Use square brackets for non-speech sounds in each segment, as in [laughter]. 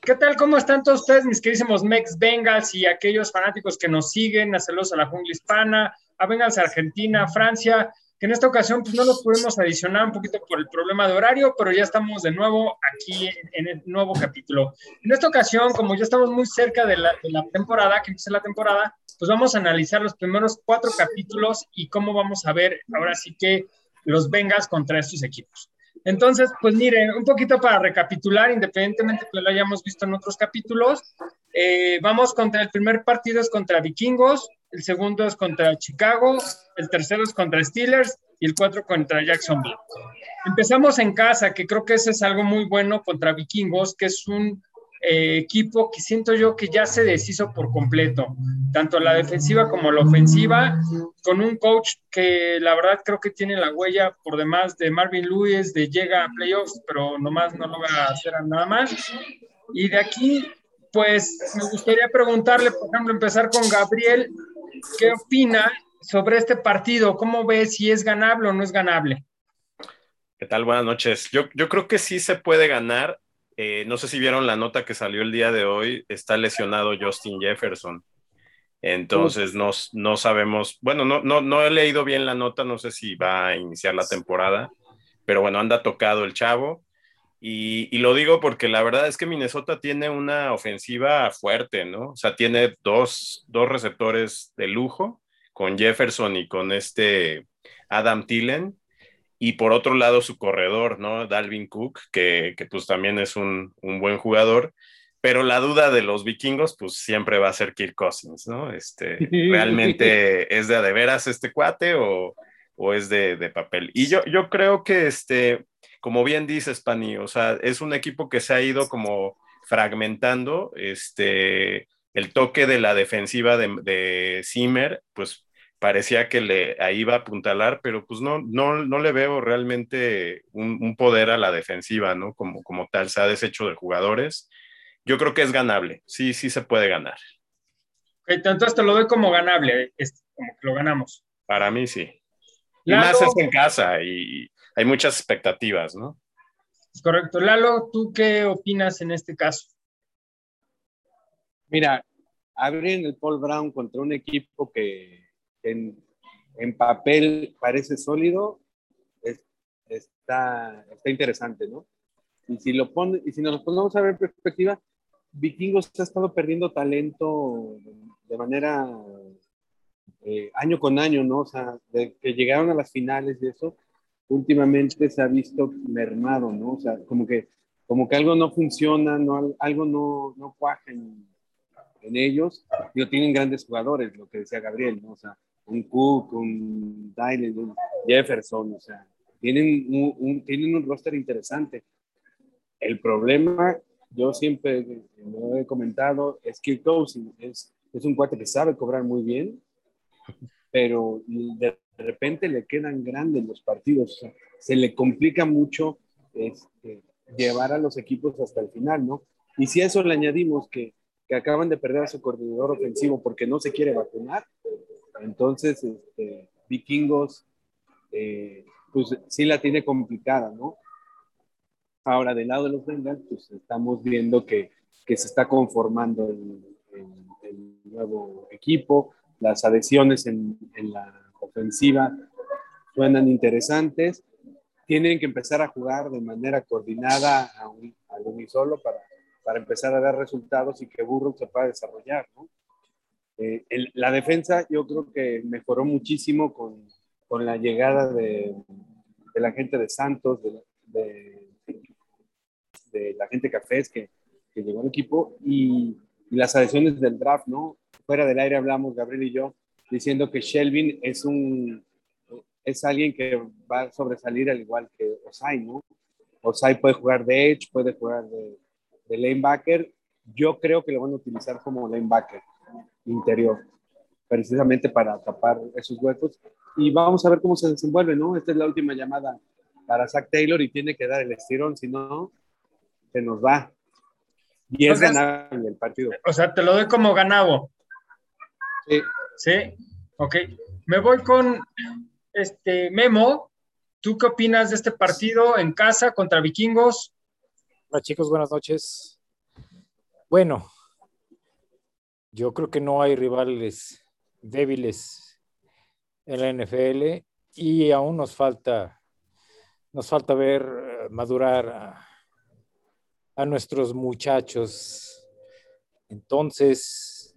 ¿Qué tal? ¿Cómo están todos ustedes, mis queridísimos Mex Bengals y aquellos fanáticos que nos siguen? A saludos a la jungla hispana, a Bengals Argentina, Francia, que en esta ocasión pues no nos pudimos adicionar un poquito por el problema de horario, pero ya estamos de nuevo aquí en el nuevo capítulo. En esta ocasión, como ya estamos muy cerca de la, temporada, que empieza la temporada, pues vamos a analizar los primeros cuatro capítulos y cómo vamos a ver ahora sí que los Bengals contra estos equipos. Entonces, pues miren, un poquito para recapitular, independientemente que lo hayamos visto en otros capítulos, eh, vamos contra el primer partido es contra Vikingos, el segundo es contra Chicago, el tercero es contra Steelers y el cuatro contra Jacksonville. Empezamos en casa, que creo que ese es algo muy bueno contra Vikingos, que es un eh, equipo que siento yo que ya se deshizo por completo, tanto la defensiva como la ofensiva, con un coach que la verdad creo que tiene la huella por demás de Marvin Lewis, de llega a playoffs, pero nomás no logra hacer nada más. Y de aquí, pues me gustaría preguntarle, por ejemplo, empezar con Gabriel, ¿qué opina sobre este partido? ¿Cómo ve si es ganable o no es ganable? ¿Qué tal? Buenas noches. Yo, yo creo que sí se puede ganar eh, no sé si vieron la nota que salió el día de hoy, está lesionado Justin Jefferson. Entonces no, no sabemos, bueno, no, no, no he leído bien la nota, no sé si va a iniciar la temporada, pero bueno, anda tocado el chavo. Y, y, lo digo porque la verdad es que Minnesota tiene una ofensiva fuerte, ¿no? O sea, tiene dos, dos receptores de lujo, con Jefferson y con este Adam Tillen y por otro lado su corredor, ¿no? Dalvin Cook, que, que pues también es un, un, buen jugador, pero la duda de los vikingos pues siempre va a ser Kirk Cousins, ¿no? Este, [laughs] ¿Realmente es de de veras este cuate o, o es de, de, papel? Y yo, yo creo que, este, como bien dices, Pani, o sea, es un equipo que se ha ido como fragmentando, este, el toque de la defensiva de, de Zimmer, pues parecía que le ahí iba a apuntalar, pero pues no, no, no le veo realmente un, un, poder a la defensiva, ¿no? Como, como tal, se ha deshecho de jugadores. Yo creo que es ganable, sí, sí se puede ganar. Entonces te lo doy como ganable, es como que lo ganamos. Para mí sí. Y más es en casa y hay muchas expectativas, ¿no? Es correcto. Lalo, ¿tú qué opinas en este caso? Mira, abren el Paul Brown contra un equipo que en, en papel parece sólido, es, está, está interesante, ¿no? Y si, lo pone, y si nos ponemos a ver en perspectiva, Vikingos ha estado perdiendo talento de manera eh, año con año, ¿no? O sea, de que llegaron a las finales y eso, últimamente se ha visto mermado, ¿no? O sea, como que, como que algo no funciona, no, algo no, no cuaja en, en ellos. Digo, tienen grandes jugadores, lo que decía Gabriel, ¿no? O sea, un Cook, un Dylan, un Jefferson, o sea, tienen un, un, tienen un roster interesante. El problema, yo siempre lo he comentado, es que Cousins es, es un cuate que sabe cobrar muy bien, pero de repente le quedan grandes los partidos, o sea, se le complica mucho este, llevar a los equipos hasta el final, ¿no? Y si a eso le añadimos que, que acaban de perder a su coordinador ofensivo porque no se quiere vacunar, entonces, este, Vikingos, eh, pues sí la tiene complicada, ¿no? Ahora, del lado de los Bengals, pues estamos viendo que, se está conformando el, nuevo equipo, las adhesiones en, la ofensiva suenan interesantes, tienen que empezar a jugar de manera coordinada a un, al unisolo para, para empezar a dar resultados y que Burrow se pueda desarrollar, ¿no? Eh, la defensa yo creo que mejoró muchísimo con, la llegada de, la gente de Santos, de, la gente Cafés que, llegó al equipo y, las adhesiones del draft, ¿no? Fuera del aire hablamos, Gabriel y yo, diciendo que Shelvin es un es alguien que va a sobresalir al igual que Osai, ¿no? Osai puede jugar de edge, puede jugar de, de lanebacker. Yo creo que lo van a utilizar como lanebacker interior, precisamente para tapar esos huecos. Y vamos a ver cómo se desenvuelve, ¿no? Esta es la última llamada para Zach Taylor y tiene que dar el estirón, si no, se nos va. Y es ganable el partido. O sea, te lo doy como ganado. Sí. Sí, ok. Me voy con este Memo. ¿Tú qué opinas de este partido en casa contra Vikingos? Hola chicos, buenas noches. Bueno, yo creo que no hay rivales débiles en la NFL y aún nos falta, nos falta ver eh, madurar a, a nuestros muchachos. Entonces,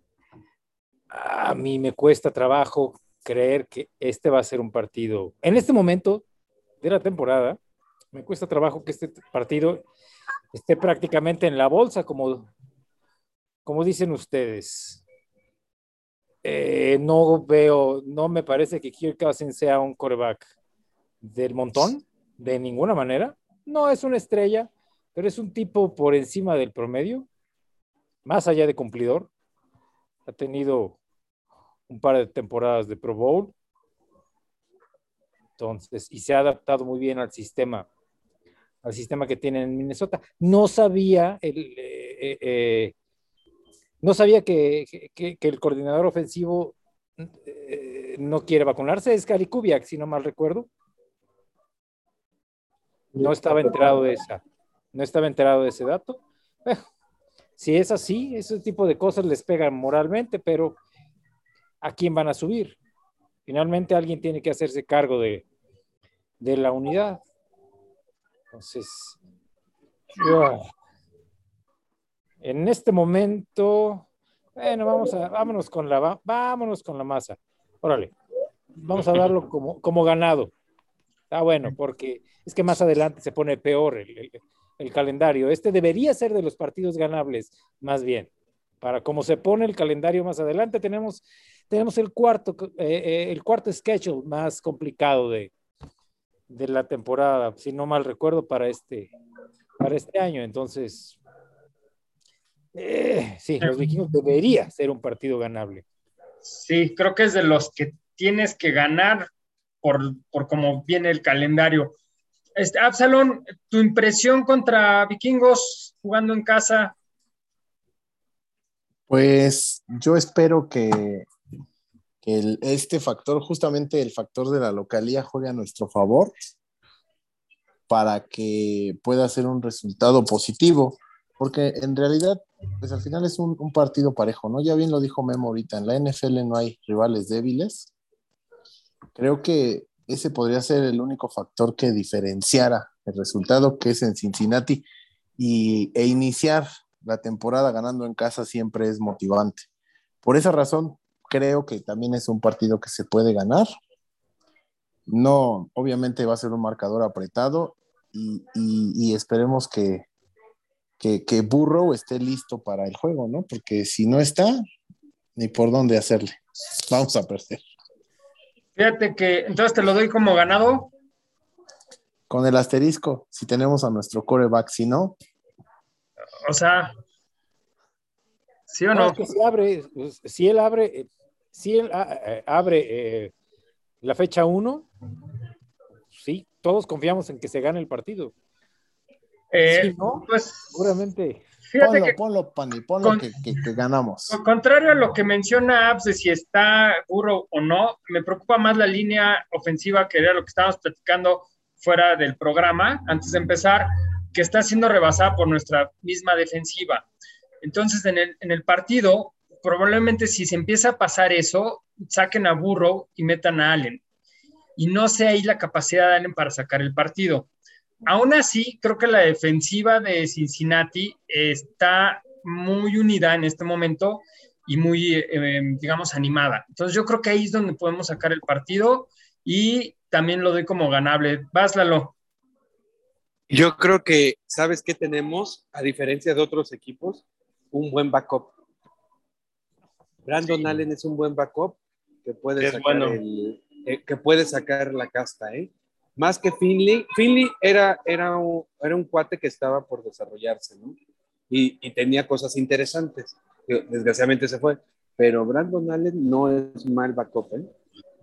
a mí me cuesta trabajo creer que este va a ser un partido. En este momento de la temporada, me cuesta trabajo que este partido esté prácticamente en la bolsa, como, como dicen ustedes. Eh, no veo, no me parece que Kirk Cousins sea un coreback del montón, de ninguna manera. No es una estrella, pero es un tipo por encima del promedio, más allá de cumplidor. Ha tenido un par de temporadas de Pro Bowl. Entonces, y se ha adaptado muy bien al sistema, al sistema que tiene en Minnesota. No sabía el, eh, eh no sabía que, el coordinador ofensivo eh, no quiere vacunarse, es Gary Kubiak, si no mal recuerdo. No estaba enterado de esa, no estaba enterado de ese dato. si es así, ese tipo de cosas les pegan moralmente, pero ¿a quién van a subir? Finalmente alguien tiene que hacerse cargo de, de la unidad. Entonces, en este momento, bueno, vamos a, vámonos con la, vámonos con la masa. Órale, vamos a darlo [laughs] como, como ganado. Está bueno, porque es que más adelante se pone peor el, el, calendario. Este debería ser de los partidos ganables, más bien. Para como se pone el calendario más adelante, tenemos, tenemos el cuarto, eh, eh, el cuarto schedule más complicado de, de la temporada, si no mal recuerdo, para este, para este año. Entonces, eh, sí, los vikingos debería ser un partido ganable. Sí, creo que es de los que tienes que ganar por, por cómo viene el calendario. Este, Absalón, tu impresión contra vikingos jugando en casa. Pues yo espero que, que este factor, justamente el factor de la localía, juegue a nuestro favor para que pueda ser un resultado positivo porque en realidad, pues al final es un, partido parejo, ¿no? Ya bien lo dijo Memo ahorita, en la NFL no hay rivales débiles. Creo que ese podría ser el único factor que diferenciara el resultado que es en Cincinnati y, e iniciar la temporada ganando en casa siempre es motivante. Por esa razón, creo que también es un partido que se puede ganar. No, obviamente va a ser un marcador apretado y esperemos que, que, que Burrow esté listo para el juego, ¿no? Porque si no está, ni por dónde hacerle. [laughs] Vamos a perder. Fíjate que entonces te lo doy como ganado. Con el asterisco, si tenemos a nuestro coreback, si no. O sea, ¿sí o no? si abre, si él abre, si él ah, eh, abre eh, la fecha 1, sí, todos confiamos en que se gane el partido. Eh, pues, seguramente. Ponlo, ponlo, Pani, ponlo que, ganamos. contrario a lo que menciona Abs de si está burro o no, me preocupa más la línea ofensiva que era lo que estábamos platicando fuera del programa, antes de empezar, que está siendo rebasada por nuestra misma defensiva. Entonces, en el, en el partido, probablemente si se empieza a pasar eso, saquen a Burrow y metan a Allen. Y no sé ahí la capacidad de Allen para sacar el partido. Aún así, creo que la defensiva de Cincinnati está muy unida en este momento y muy, eh, digamos, animada. Entonces yo creo que ahí es donde podemos sacar el partido y también lo doy como ganable. Vas, Yo creo que, ¿sabes qué tenemos? A diferencia de otros equipos, un buen backup. Brandon Allen es un buen backup que puede, sacar eh, que puede sacar la casta, ¿eh? Más que Finley. Finley era, era, un, era un cuate que estaba por desarrollarse, ¿no? Y, y, tenía cosas interesantes. Desgraciadamente se fue. Pero Brandon Allen no es mal backup, ¿eh?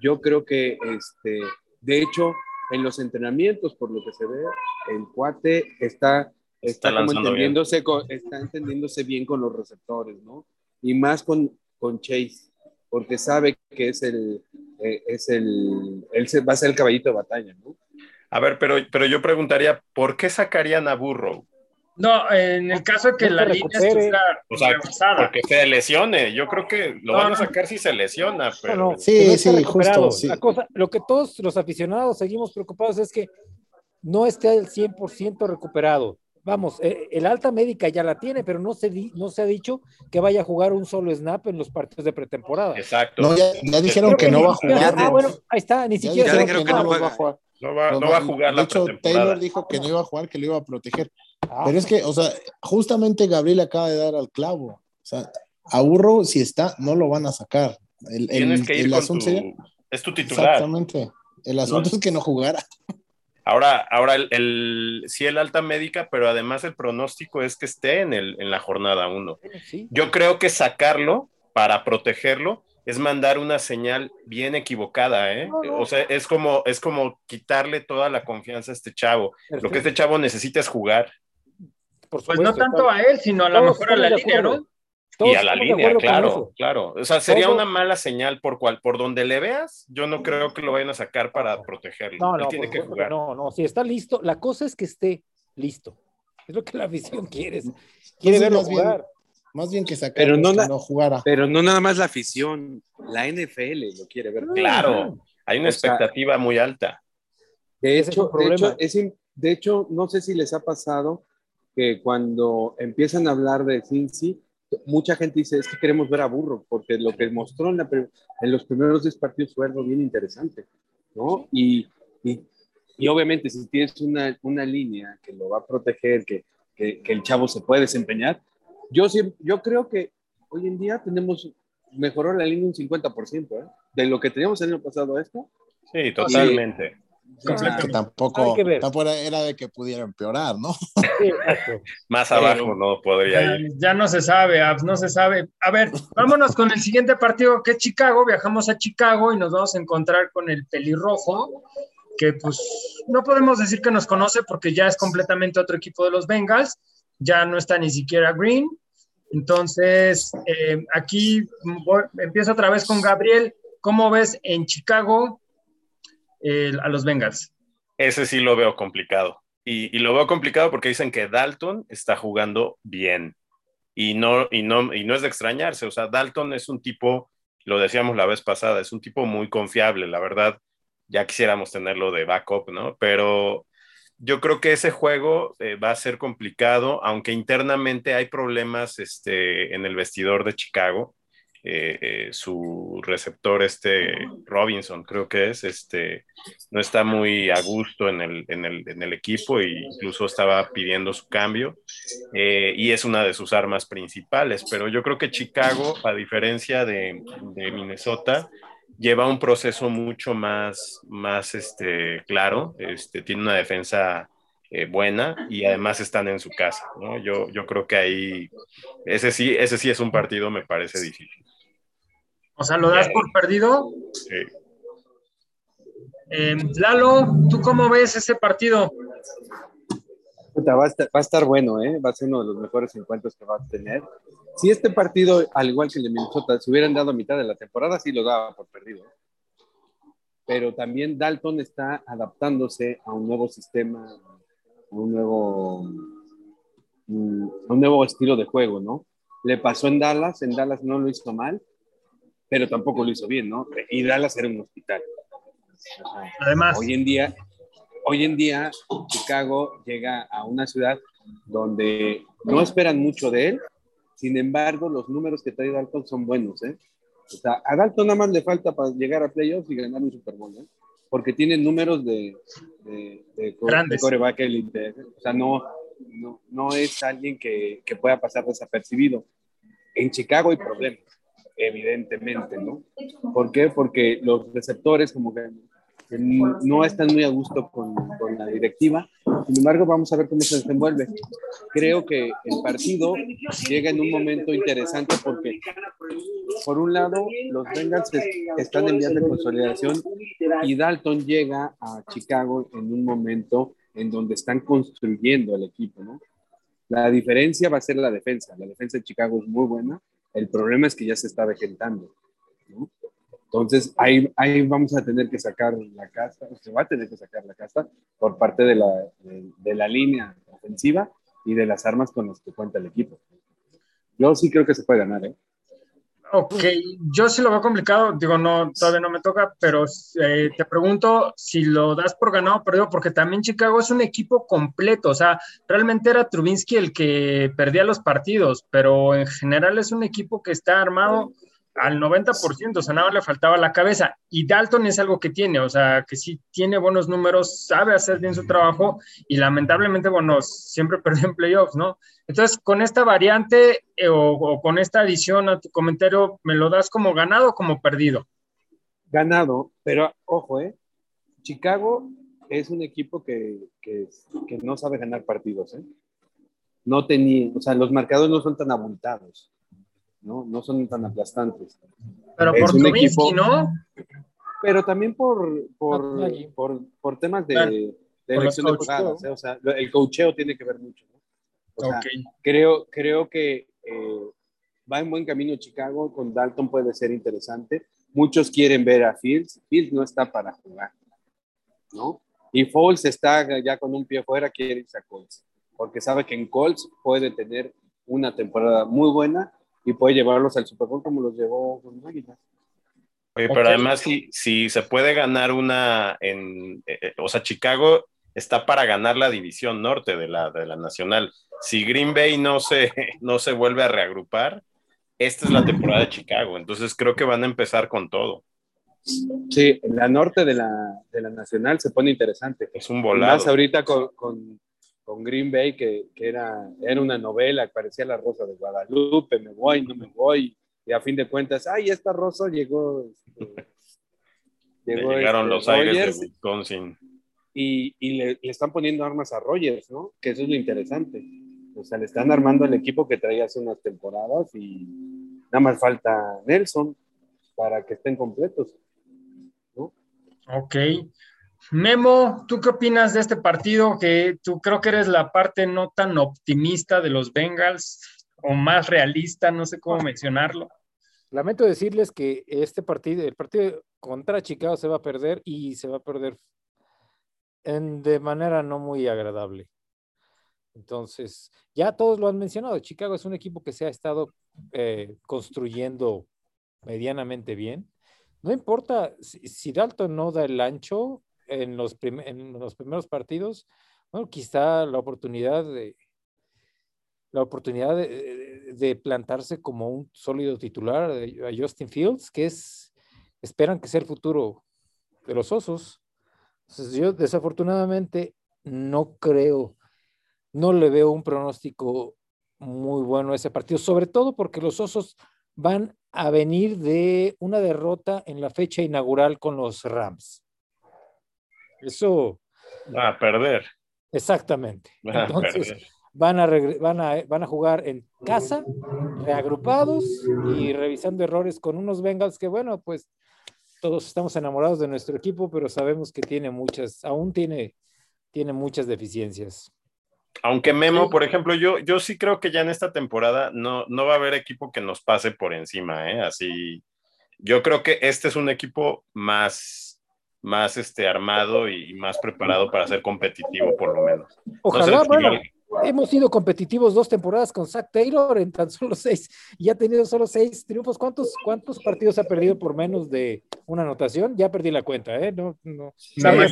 Yo creo que, este, de hecho, en los entrenamientos, por lo que se ve, el cuate está, está, como entendiéndose, con, está entendiéndose bien con los receptores, ¿no? Y más con, con Chase, porque sabe que es el, es el, él va a ser el caballito de batalla, ¿no? A ver, pero, pero yo preguntaría, ¿por qué sacarían a Burrow? No, en el caso de que No la línea recupere. estuviera O sea, rebasada. porque se lesione. Yo creo que lo No, van a no. sacar si se lesiona, pero No, no, Sí, sí, recuperado. justo, sí. La cosa, lo que todos los aficionados seguimos preocupados es que no esté al 100% recuperado. Vamos, eh, el alta médica ya la tiene, pero no se, di- no se ha dicho que vaya a jugar un solo snap en los partidos de pretemporada. exacto. No, ya, ya dijeron que no va a jugar. Ah, bueno, ahí está, ni siquiera ya se va a dijeron que jugar. no va a jugar. No va, Los no va a jugar de hecho. Taylor dijo que no iba a jugar, que lo iba a proteger. Ah, Pero es que, o sea, justamente Gabriel acaba de dar al clavo. O sea, a Burro, si está, no lo van a sacar. El, el- Tienes que ir el con asunto tu... sería- Es tu titular. Exactamente. El asunto No. es que no jugara. Ahora, ahora el, el, sí el alta médica, pero además el pronóstico es que esté en, el, en la jornada 1. sí. Yo creo que sacarlo para protegerlo es mandar una señal bien equivocada, ¿eh? No, no. O sea, es como, es como quitarle toda la confianza a este chavo. Lo que este chavo necesita es jugar Por Pues no tanto a él, sino a lo mejor a la línea. ¿no? Todos y a la línea, claro, claro. O sea, sería Todo- una mala señal por cual, por donde le veas, yo no creo que lo vayan a sacar para protegerlo. No, Él no, tiene por que supuesto jugar. no, no, si está listo, la cosa es que esté listo. Es lo que la afición quiere. Quiere Entonces, verlo más bien- jugar. Más bien que sacar Pero no que la- no jugara. Pero no nada más la afición, la NFL lo quiere ver. Claro, hay una O sea, expectativa muy alta. De Ese es hecho, un de, problema. hecho, es de hecho, no sé si les ha pasado que cuando empiezan a hablar de Cincy, mucha gente dice, es que queremos ver a Burro, porque lo que mostró en, la en los primeros 10 partidos fue algo bien interesante, ¿no? Y, y, y obviamente si tienes una, una línea que lo va a proteger, que, que, que el chavo se puede desempeñar, yo, yo creo que hoy en día tenemos, mejoró la línea un 50%, ¿eh? De lo que teníamos el año pasado a esto. Sí, totalmente. Que tampoco, que ver. tampoco era- de que pudiera empeorar, ¿no? Sí. [laughs] Más Pero- abajo no podría Ya, ir. ya no se sabe, Abs, no se sabe. A ver, vámonos con el siguiente partido que es Chicago. Viajamos a Chicago y nos vamos a encontrar con el pelirrojo, que pues no podemos decir que nos conoce porque ya es completamente otro equipo de los Bengals. Ya no está ni siquiera Green. Entonces, eh, aquí voy- empiezo otra vez con Gabriel. ¿Cómo ves en Chicago a los Bengals? Ese sí lo veo complicado. Y, y lo veo complicado porque dicen que Dalton está jugando bien. Y no, y, no, y no es de extrañarse. O sea, Dalton es un tipo, lo decíamos la vez pasada, es un tipo muy confiable, la verdad. Ya quisiéramos tenerlo de backup, ¿no? Pero yo creo que ese juego eh, va a ser complicado, aunque internamente hay problemas este, en el vestidor de Chicago. Eh, su receptor, este Robinson, creo que es, este, no está muy a gusto en el, en el, en el equipo e incluso estaba pidiendo su cambio eh, y es una de sus armas principales. Pero yo creo que Chicago, a diferencia de, de Minnesota, lleva un proceso mucho más, más este, claro, este, tiene una defensa eh, buena y además están en su casa. ¿no? Yo, yo creo que ahí, ese sí, ese sí es un partido, me parece difícil. O sea, ¿lo das por perdido? Sí. Eh, Lalo, ¿tú cómo ves ese partido? Va, a estar, va a estar bueno, ¿eh? va a ser uno de los mejores encuentros que va a tener. Si este partido, al igual que el de Minnesota, se hubieran dado a mitad de la temporada, sí lo daba por perdido. Pero también Dalton está adaptándose a un nuevo sistema, a un nuevo, mm, a un nuevo estilo de juego, ¿no? Le pasó en Dallas, en Dallas no lo hizo mal, pero tampoco lo hizo bien, ¿no? Y Dallas era un hospital. Ajá. Además, Hoy en día, hoy en día Chicago llega a una ciudad donde no esperan mucho de él, sin embargo, los números que trae Dalton son buenos, ¿eh? O sea, a Dalton nada más le falta para llegar a playoffs y ganar un Super Bowl, ¿eh? Porque tiene números de, de, de, Grandes. de coreback elite. O sea, no, no, no es alguien que, que pueda pasar desapercibido. En Chicago hay problemas, evidentemente, ¿no? ¿Por qué? Porque los receptores como que no están muy a gusto con, con la directiva. Sin embargo, vamos a ver cómo se desenvuelve. Creo que el partido llega en un momento interesante porque, por un lado, los Bengals es- están en vías de consolidación y Dalton llega a Chicago en un momento en donde están construyendo el equipo, ¿no? La diferencia va a ser la defensa. La defensa de Chicago es muy buena. El problema es que ya se está vegetando. Entonces, ahí, vamos a tener que sacar la casa, se va a tener que sacar la casa por parte de la, de la línea ofensiva y de las armas con las que cuenta el equipo. Yo sí creo que se puede ganar, ¿eh? Ok, yo sí lo veo complicado, digo, no, todavía no me toca, pero eh, te pregunto si lo das por ganado o perdido, porque también Chicago es un equipo completo, o sea, realmente era Trubinsky el que perdía los partidos, pero en general es un equipo que está armado al 90%, o sea, nada le faltaba la cabeza. Y Dalton es algo que tiene, o sea, que sí tiene buenos números, sabe hacer bien su trabajo y lamentablemente, bueno, siempre [laughs] perdió en playoffs, ¿no? Entonces, con esta variante eh, o, con esta adición a tu comentario, ¿me lo das como ganado o como perdido? Ganado, pero ojo, ¿eh? Chicago es un equipo que, que, que no sabe ganar partidos, ¿eh? No tenía, o sea, los marcadores no son tan abultados. ¿No? No son tan aplastantes. Pero por Trubinsky, ¿no? Pero también por, por, por, por temas de, de elección de jugadas, ¿eh? o sea, el cocheo tiene que ver mucho, ¿no? O sea, creo, creo que eh, va en buen camino Chicago, con Dalton puede ser interesante. Muchos quieren ver a Fields, Fields no está para jugar, ¿no? Y Foles está ya con un pie fuera, quiere irse a Colts, porque sabe que en Colts puede tener una temporada muy buena y puede llevarlos al Super Bowl como los llevó con Águilas. Oye, pero además si, si se puede ganar una en, eh, eh, o sea, Chicago está para ganar la división norte de la, de la nacional. Si Green Bay no se, [laughs] no se vuelve a reagrupar, esta es la temporada de Chicago, entonces creo que van a empezar con todo. Sí, en la norte de la, de la nacional se pone interesante. Es un volado. Más ahorita con, con con Green Bay, que, que, era, era una novela, parecía la Rosa de Guadalupe, me voy, no me voy, y a fin de cuentas, ay, esta Rosa llegó. Este, [laughs] llegó Llegaron este, los aires de Wisconsin. Y, y le, le, están poniendo armas a Rogers, ¿no? Que eso es lo interesante. O sea, le están armando el equipo que traía hace unas temporadas y nada más falta Nelson para que estén completos. ¿no? Ok. Memo, ¿tú qué opinas de este partido? Que tú creo que eres la parte no tan optimista de los Bengals o más realista, no sé cómo mencionarlo. Lamento decirles que este partido, el partido contra Chicago se va a perder y se va a perder en, de manera no muy agradable. Entonces, ya todos lo han mencionado, Chicago es un equipo que se ha estado eh, construyendo medianamente bien. No importa si, si Dalton no da el ancho, en los, en los primeros partidos, bueno, quizá la oportunidad de la oportunidad de, plantarse como un sólido titular a Justin Fields, que es, esperan que sea el futuro de los osos. Entonces, yo desafortunadamente no creo, no le veo un pronóstico muy bueno a ese partido, sobre todo porque los osos van a venir de una derrota en la fecha inaugural con los Rams. Eso. Va a perder. Exactamente. Entonces, van a, van, a, van a jugar en casa, reagrupados y revisando errores con unos Bengals que, bueno, pues todos estamos enamorados de nuestro equipo, pero sabemos que tiene muchas, aún tiene, tiene muchas deficiencias. Aunque Memo, por ejemplo, yo, yo sí creo que ya en esta temporada no, no va a haber equipo que nos pase por encima, ¿eh? Así, yo creo que este es un equipo más más este, armado y más preparado para ser competitivo, por lo menos. Ojalá, bueno, hemos sido competitivos dos temporadas con Zach Taylor en tan solo seis y ha tenido solo seis triunfos. ¿Cuántos, cuántos partidos ha perdido por menos de una anotación? Ya perdí la cuenta, ¿eh? No, no.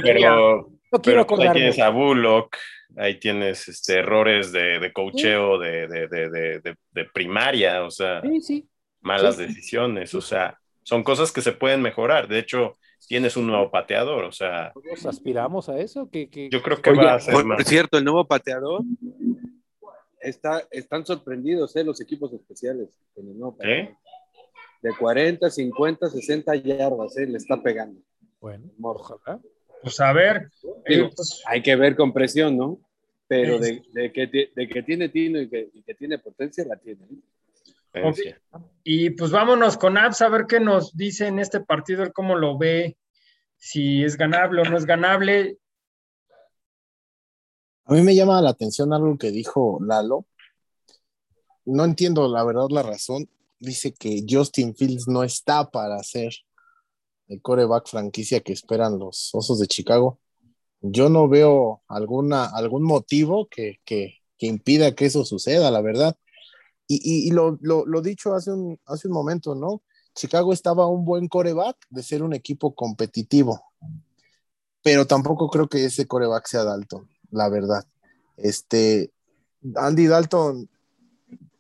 pero, no quiero pero ahí tienes a Bullock, ahí tienes este, errores de, de cocheo de, de, de, primaria, o sea, sí, sí. malas decisiones, o sea, son cosas que se pueden mejorar. De hecho, tienes un nuevo pateador, o sea. ¿Todos aspiramos a eso? Yo creo que va a ser por, cierto, el nuevo pateador está, están sorprendidos ¿eh? los equipos especiales ¿Eh? De 40, 50, 60 yardas, ¿eh? le está pegando. Bueno, ojalá. Pues a ver. Eh, pues, hay que ver con presión, ¿no? Pero de, que, de que tiene tino y que, y que tiene potencia, la tiene. ¿Eh? Y pues vámonos con Abs a ver qué nos dice en este partido, él cómo lo ve, si es ganable o no es ganable. A mí me llama la atención algo que dijo Lalo. No entiendo la verdad la razón. Dice que Justin Fields no está para ser el coreback franquicia que esperan los Osos de Chicago. Yo no veo alguna, algún motivo que, que impida que eso suceda, la verdad. Y, lo, dicho hace un, momento, ¿no? Chicago estaba un buen coreback de ser un equipo competitivo, pero tampoco creo que ese coreback sea Dalton, la verdad. Este, Andy Dalton,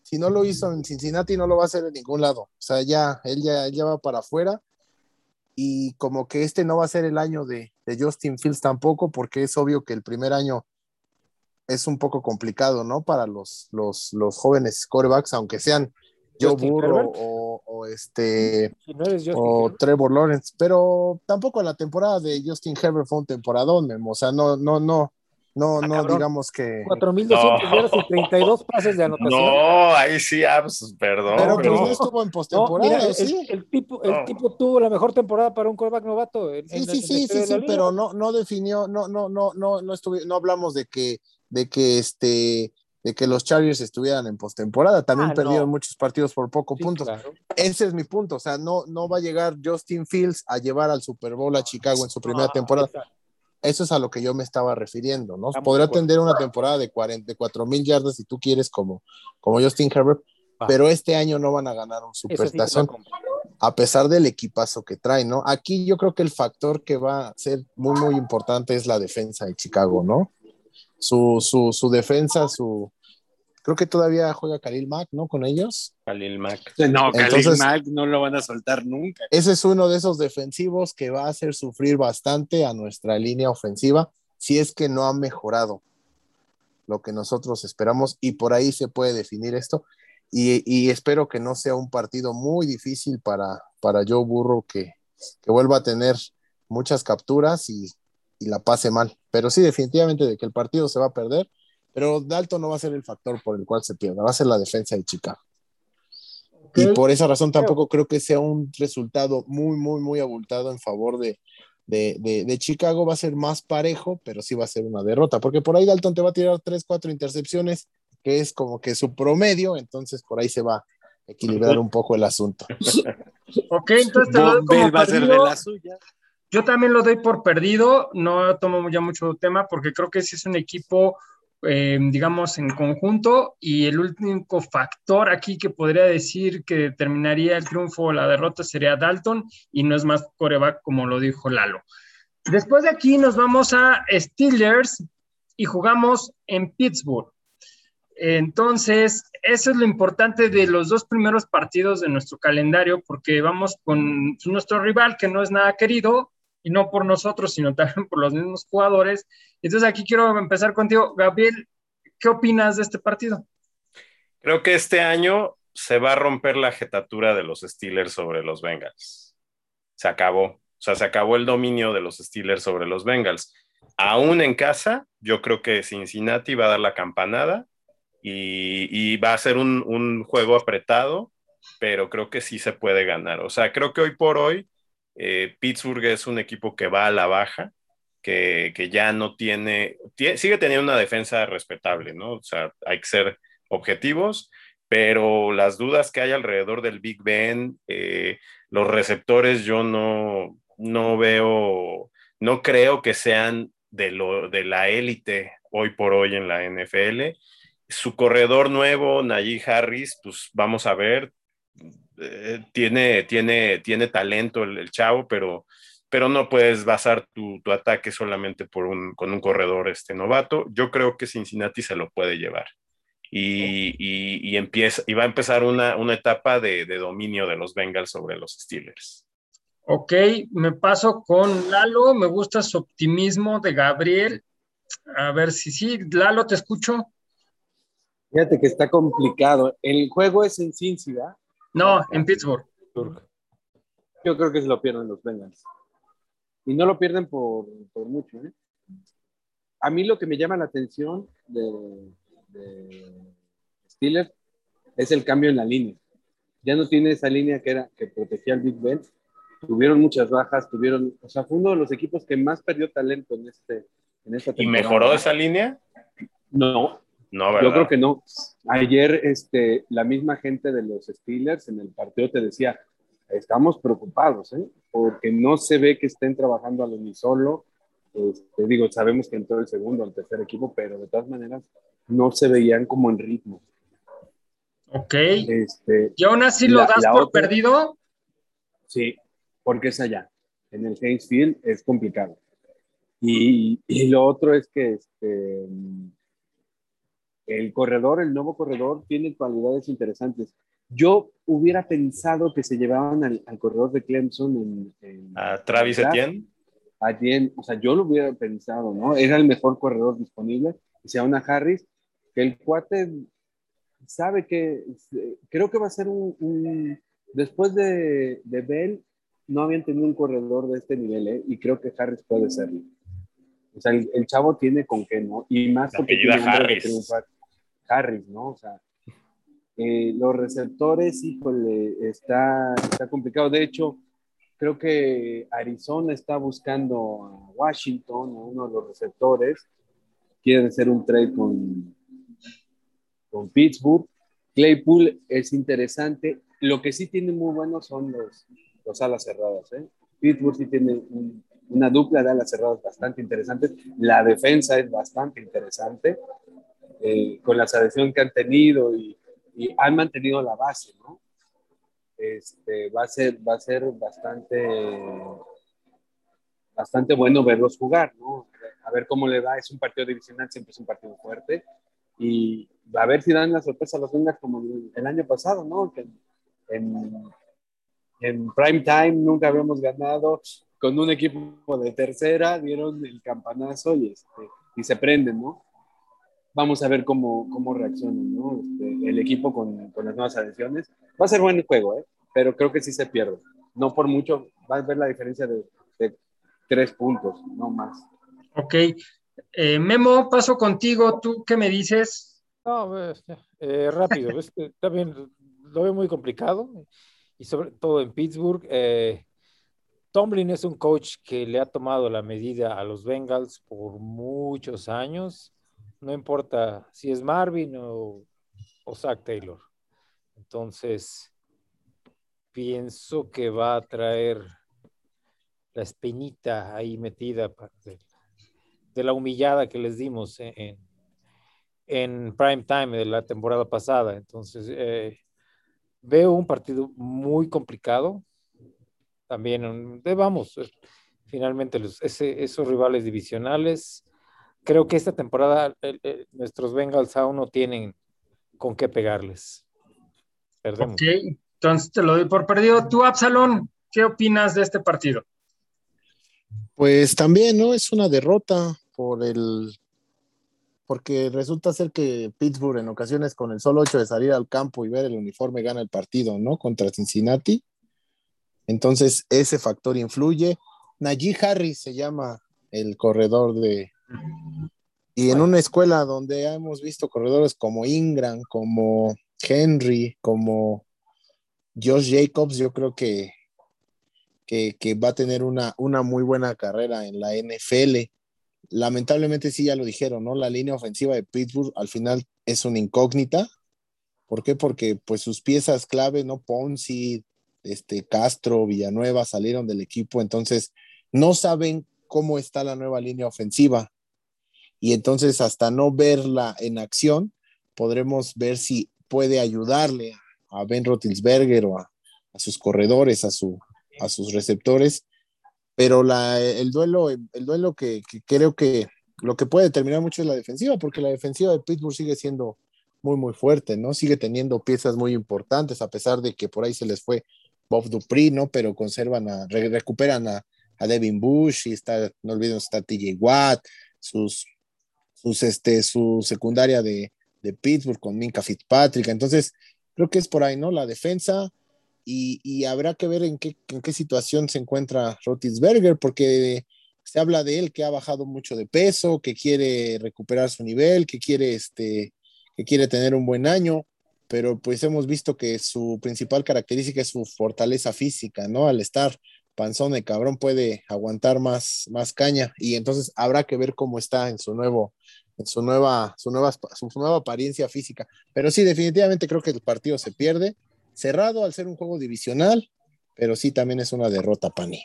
si no lo hizo en Cincinnati, no lo va a hacer en ningún lado. O sea, ya, él ya, él va para afuera y como que este no va a ser el año de, Justin Fields tampoco, porque es obvio que el primer año es un poco complicado, ¿no? Para los, los, los jóvenes corebacks, aunque sean Joe Burrow o, o, este Si no eres Justin o. Trevor Lawrence, pero tampoco la temporada de Justin Herbert fue un temporadón, Memo. o sea, no, no, no, no, Ah, no cabrón. digamos que 4.200 No. yardas y 32 pases de anotación. No, ahí sí, ah, pues, perdón. pero pues no estuvo en No, postemporada, mira, sí. el tipo, el No. tipo tuvo la mejor temporada para un quarterback novato. en- Sí, en- sí, en sí, sí, sí, pero no, no definió, no, no, no, no, no estuve, no hablamos de que, de que este, de que los Chargers estuvieran en postemporada. También Ah, perdieron no. muchos partidos por poco Sí, puntos. claro. Ese es mi punto. O sea, no, no va a llegar Justin Fields a llevar al Super Bowl a Chicago en su primera Ah, temporada. exacto. Eso es a lo que yo me estaba refiriendo, ¿no? Estamos Podrá tener una temporada de 44 mil yardas si tú quieres, como, como Justin Herbert, pero este año no van a ganar un sí supertazón compro. a pesar del equipazo que trae, ¿no? Aquí yo creo que el factor que va a ser muy, muy importante es la defensa de Chicago, ¿no? Su, su, su defensa, su... Creo que todavía juega Khalil Mack, ¿no? Con ellos. Khalil Mack. No, Khalil Entonces- Mack no lo van a soltar nunca. Ese es uno de esos defensivos que va a hacer sufrir bastante a nuestra línea ofensiva si es que no ha mejorado lo que nosotros esperamos y por ahí se puede definir esto. Y, y espero que no sea un partido muy difícil para, para Joe Burrow que, que vuelva a tener muchas capturas y, y la pase mal. Pero sí, definitivamente de que el partido se va a perder, pero Dalton no va a ser el factor por el cual se pierda, va a ser la defensa de Chicago. Y por esa razón tampoco creo que sea un resultado muy, muy, muy abultado en favor de, de, de- de Chicago. Va a ser más parejo, pero sí va a ser una derrota, porque por ahí Dalton te va a tirar tres, cuatro intercepciones, que es como que su promedio, entonces por ahí se va a equilibrar un poco el asunto. Ok, entonces te lo doy como Bill va a ser de la suya. Yo también lo doy por perdido, no tomo ya mucho tema porque creo que sí es un equipo, eh, digamos, en conjunto y el único factor aquí que podría decir que determinaría el triunfo o la derrota sería Dalton y no es más coreback como lo dijo Lalo. Después de aquí nos vamos a Steelers y jugamos en Pittsburgh. Entonces, eso es lo importante de los dos primeros partidos de nuestro calendario, porque vamos con nuestro rival que no es nada querido, y no por nosotros, sino también por los mismos jugadores. Entonces, aquí quiero empezar contigo. Gabriel, ¿qué opinas de este partido? Creo que este año se va a romper la jetatura de los Steelers sobre los Bengals. Se acabó. O sea, se acabó el dominio de los Steelers sobre los Bengals. Aún en casa, yo creo que Cincinnati va a dar la campanada y, va a ser un, un, juego apretado, pero creo que sí se puede ganar. O sea, creo que hoy por hoy eh, Pittsburgh es un equipo que va a la baja, que, que ya no tiene, sigue teniendo una defensa respetable, ¿no? O sea, hay que ser objetivos, pero las dudas que hay alrededor del Big Ben, eh, los receptores, yo no, no veo, no creo que sean de, lo, de la élite hoy por hoy en la NFL. Su corredor nuevo, Najee Harris, pues vamos a ver, eh, tiene, tiene, tiene talento el, el chavo, pero, pero no puedes basar tu, tu ataque solamente por un, con un corredor este novato. Yo creo que Cincinnati se lo puede llevar. Y, y, y, empieza, y va a empezar una, una etapa de, de, dominio de los Bengals sobre los Steelers. Ok, me paso con Lalo, me gusta su optimismo de Gabriel. A ver si sí, Lalo, te escucho. Fíjate que está complicado. El juego es en ¿verdad? No, en Pittsburgh. Yo creo que se lo pierden los Bengals. Y no lo pierden por, por mucho. ¿eh? A mí lo que me llama la atención de, de Steelers es el cambio en la línea. Ya no tiene esa línea que era que protegía al Big Ben. Tuvieron muchas bajas, tuvieron, o sea, fue uno de los equipos que más perdió talento en este en esta ¿Y mejoró esa línea? No. No, ¿verdad? Yo creo que no. Ayer este, la misma gente de los Steelers en el partido te decía, estamos preocupados, ¿eh? porque no se ve que estén trabajando al unisolo, Este, digo, sabemos que entró el segundo o el tercer equipo, pero de todas maneras no se veían como en ritmo. Ok. Este, ¿Y aún así lo la- das la por otra- perdido? Sí, porque es allá. En el Heinz Field es complicado. Y, y lo otro es que este, el corredor, el nuevo corredor, tiene cualidades interesantes. Yo hubiera pensado que se llevaban al, al corredor de Clemson en, en- A Travis. Etienne. a Jen, o sea, yo lo hubiera pensado, ¿no? Era el mejor corredor disponible. Y se una Harris, que el cuate sabe que, creo que va a ser un, un- después de, de Bell, no habían tenido un corredor de este nivel, ¿eh? Y creo que Harris puede serlo. O sea, el, el chavo tiene con qué, ¿no? Y más porque tiene de Harris. triunfar. Harris, ¿no? O sea, eh, los receptores, híjole, está, está complicado. De hecho, creo que Arizona está buscando a Washington, a uno de los receptores. Quiere hacer un trade con, con Pittsburgh. Claypool es interesante. Lo que sí tiene muy bueno son los, los alas cerradas. ¿eh? Pittsburgh sí tiene un- una dupla de alas cerradas bastante interesante. La defensa es bastante interesante. Eh, con la selección que han tenido y, y han mantenido la base, ¿no? Este, va, a ser, va a ser bastante, bastante bueno verlos jugar, ¿no? A ver cómo le va. Es un partido divisional, siempre es un partido fuerte. Y a ver si dan la sorpresa a los Bengals como el año pasado, ¿no? Que en, en prime time nunca habíamos ganado con un equipo de tercera, dieron el campanazo y, este, y se prenden, ¿no? Vamos a ver cómo, cómo reaccionan, ¿no? Este, el equipo con, con las nuevas adiciones. Va a ser buen juego, ¿eh? Pero creo que sí se pierde. No por mucho, vas a ver la diferencia de, de tres puntos, no más. Ok. Eh, Memo, paso contigo. ¿Tú qué me dices? No, pues, eh, rápido, también lo veo muy complicado y sobre todo en Pittsburgh. eh, Tomlin es un coach que le ha tomado la medida a los Bengals por muchos años, no importa si es Marvin o, Zach Taylor. Entonces, pienso que va a traer la espinita ahí metida de, de la humillada que les dimos en, en, prime time de la temporada pasada. Entonces, eh, veo un partido muy complicado. También, vamos, eh, finalmente los, esos rivales divisionales. Creo que esta temporada el- el- nuestros Bengals aún no tienen con qué pegarles. Perdemos. Ok. Entonces te lo doy por perdido. Tú, Absalón, ¿qué opinas de este partido? Pues también, ¿no? Es una derrota por el. Porque resulta ser que Pittsburgh en ocasiones con el solo hecho de salir al campo y ver el uniforme gana el partido, ¿no? Contra Cincinnati. Entonces ese factor influye. Najee Harris se llama el corredor de... Y en una escuela donde hemos visto corredores como Ingram, como Henry, como Josh Jacobs, yo creo que que, va a tener una, una muy buena carrera en la NFL. Lamentablemente sí, ya lo dijeron, ¿no? La línea ofensiva de Pittsburgh al final es una incógnita. ¿Por qué? Porque pues sus piezas clave, ¿no? Ponzi, este, Castro, Villanueva salieron del equipo, entonces no saben cómo está la nueva línea ofensiva. Y entonces hasta no verla en acción, podremos ver si puede ayudarle a Ben Roethlisberger o a, sus corredores, a su, a sus receptores, pero la, el duelo, el duelo que, creo que lo que puede determinar mucho es la defensiva, porque la defensiva de Pittsburgh sigue siendo muy, muy fuerte, ¿no? Sigue teniendo piezas muy importantes, a pesar de que por ahí se les fue Bob Dupree, ¿no? Pero conservan a, re, recuperan a, a, Devin Bush y está, no olviden, está TJ Watt, sus, sus, este, su secundaria de, de Pittsburgh con Minka Fitzpatrick, entonces creo que es por ahí, ¿no? La defensa, y, y, habrá que ver en qué, en qué situación se encuentra Rotisberger, porque se habla de él que ha bajado mucho de peso, que quiere recuperar su nivel, que quiere, este, que quiere tener un buen año, pero pues hemos visto que su principal característica es su fortaleza física, ¿no? Al estar panzón de cabrón puede aguantar más, más caña y entonces habrá que ver cómo está en su nuevo, en su nueva, su nueva, su nueva apariencia física. Pero sí, definitivamente creo que el partido se pierde cerrado al ser un juego divisional, pero sí también es una derrota, Pani.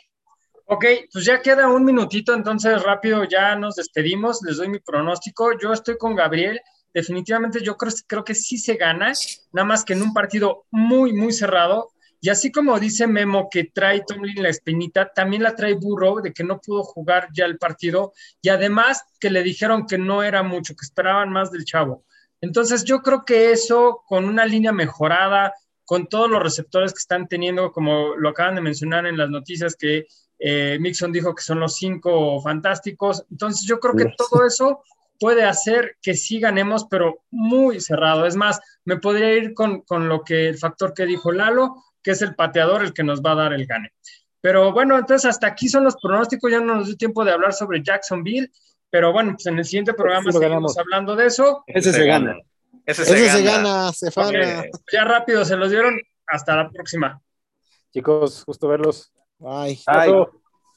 Ok, pues ya queda un minutito, entonces rápido ya nos despedimos. Les doy mi pronóstico. Yo estoy con Gabriel. Definitivamente yo creo, creo que sí se gana, nada más que en un partido muy, muy cerrado. Y así como dice Memo que trae Tomlin la espinita, también la trae Burrow de que no pudo jugar ya el partido y además que le dijeron que no era mucho, que esperaban más del chavo. Entonces yo creo que eso con una línea mejorada, con todos los receptores que están teniendo, como lo acaban de mencionar en las noticias que eh, Mixon dijo que son los cinco fantásticos. Entonces yo creo que todo eso puede hacer que sí ganemos, pero muy cerrado. Es más, me podría ir con, con lo que el factor que dijo Lalo, que es el pateador el que nos va a dar el gane. Pero bueno, entonces hasta aquí son los pronósticos, ya no nos dio tiempo de hablar sobre Jacksonville, pero bueno, pues en el siguiente programa seguimos ganamos. hablando de eso. Ese se gana. Ese se Ese se gana. se gana. Ya rápido se los dieron, hasta la próxima. Chicos, gusto verlos. Bye.